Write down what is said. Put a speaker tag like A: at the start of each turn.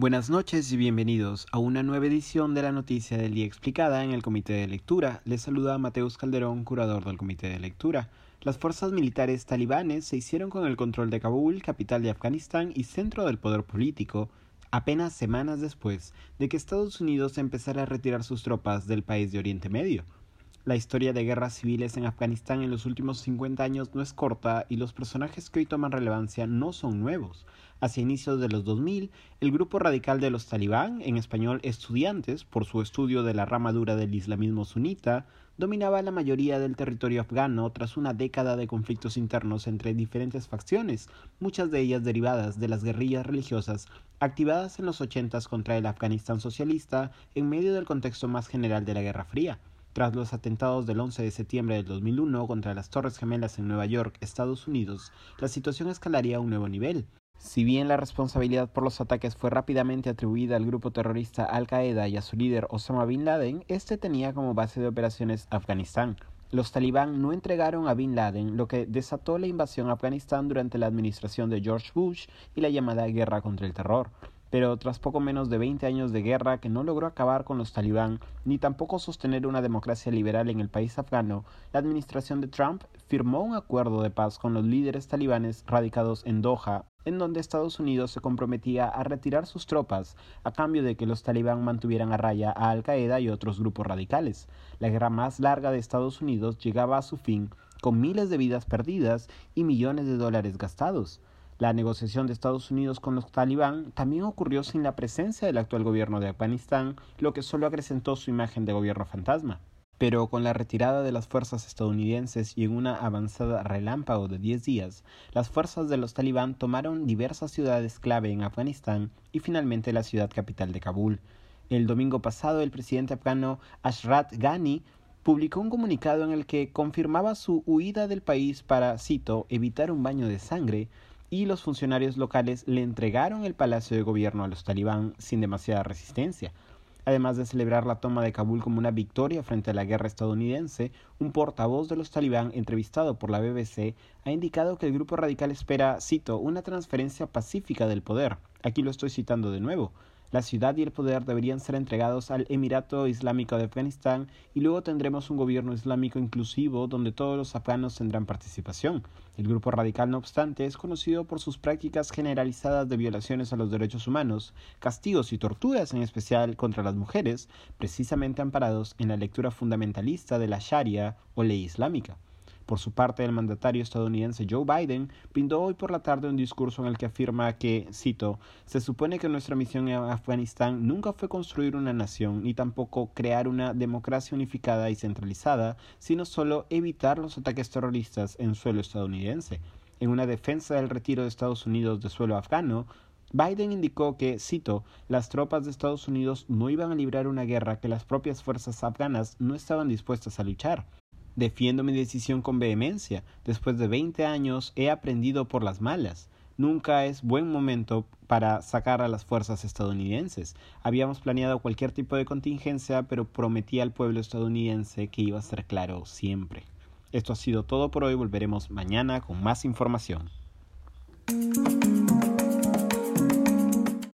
A: Buenas noches y bienvenidos a una nueva edición de la Noticia del Día Explicada en el Comité de Lectura. Les saluda Mateus Calderón, curador del Comité de Lectura. Las fuerzas militares talibanes se hicieron con el control de Kabul, capital de Afganistán y centro del poder político, apenas semanas después de que Estados Unidos empezara a retirar sus tropas del país de Oriente Medio. La historia de guerras civiles en Afganistán en los últimos 50 años no es corta y los personajes que hoy toman relevancia no son nuevos. Hacia inicios de los 2000, el grupo radical de los talibán, en español estudiantes, por su estudio de la rama dura del islamismo sunita, dominaba la mayoría del territorio afgano tras una década de conflictos internos entre diferentes facciones, muchas de ellas derivadas de las guerrillas religiosas activadas en los ochentas contra el Afganistán socialista en medio del contexto más general de la Guerra Fría. Tras los atentados del 11 de septiembre del 2001 contra las Torres Gemelas en Nueva York, Estados Unidos, la situación escalaría a un nuevo nivel. Si bien la responsabilidad por los ataques fue rápidamente atribuida al grupo terrorista Al Qaeda y a su líder Osama Bin Laden, este tenía como base de operaciones Afganistán. Los talibán no entregaron a Bin Laden, lo que desató la invasión a Afganistán durante la administración de George Bush y la llamada guerra contra el terror pero tras poco menos de 20 años de guerra que no logró acabar con los talibán ni tampoco sostener una democracia liberal en el país afgano, la administración de Trump firmó un acuerdo de paz con los líderes talibanes radicados en Doha, en donde Estados Unidos se comprometía a retirar sus tropas a cambio de que los talibán mantuvieran a raya a Al Qaeda y otros grupos radicales. La guerra más larga de Estados Unidos llegaba a su fin con miles de vidas perdidas y millones de dólares gastados. La negociación de Estados Unidos con los talibán también ocurrió sin la presencia del actual gobierno de Afganistán, lo que solo acrecentó su imagen de gobierno fantasma. Pero con la retirada de las fuerzas estadounidenses y en una avanzada relámpago de 10 días, las fuerzas de los talibán tomaron diversas ciudades clave en Afganistán y finalmente la ciudad capital de Kabul. El domingo pasado, el presidente afgano Ashraf Ghani publicó un comunicado en el que confirmaba su huida del país para, cito, evitar un baño de sangre, y los funcionarios locales le entregaron el palacio de gobierno a los talibán sin demasiada resistencia. Además de celebrar la toma de Kabul como una victoria frente a la guerra estadounidense, un portavoz de los talibán entrevistado por la BBC ha indicado que el grupo radical espera, cito, una transferencia pacífica del poder. Aquí lo estoy citando de nuevo. La ciudad y el poder deberían ser entregados al Emirato Islámico de Afganistán y luego tendremos un gobierno islámico inclusivo donde todos los afganos tendrán participación. El grupo radical, no obstante, es conocido por sus prácticas generalizadas de violaciones a los derechos humanos, castigos y torturas en especial contra las mujeres, precisamente amparados en la lectura fundamentalista de la Sharia o ley islámica. Por su parte, el mandatario estadounidense Joe Biden brindó hoy por la tarde un discurso en el que afirma que, cito, se supone que nuestra misión en Afganistán nunca fue construir una nación ni tampoco crear una democracia unificada y centralizada, sino solo evitar los ataques terroristas en suelo estadounidense. En una defensa del retiro de Estados Unidos de suelo afgano, Biden indicó que, cito, las tropas de Estados Unidos no iban a librar una guerra que las propias fuerzas afganas no estaban dispuestas a luchar. Defiendo mi decisión con vehemencia. Después de 20 años he aprendido por las malas. Nunca es buen momento para sacar a las fuerzas estadounidenses. Habíamos planeado cualquier tipo de contingencia, pero prometí al pueblo estadounidense que iba a ser claro siempre. Esto ha sido todo por hoy. Volveremos mañana con más información.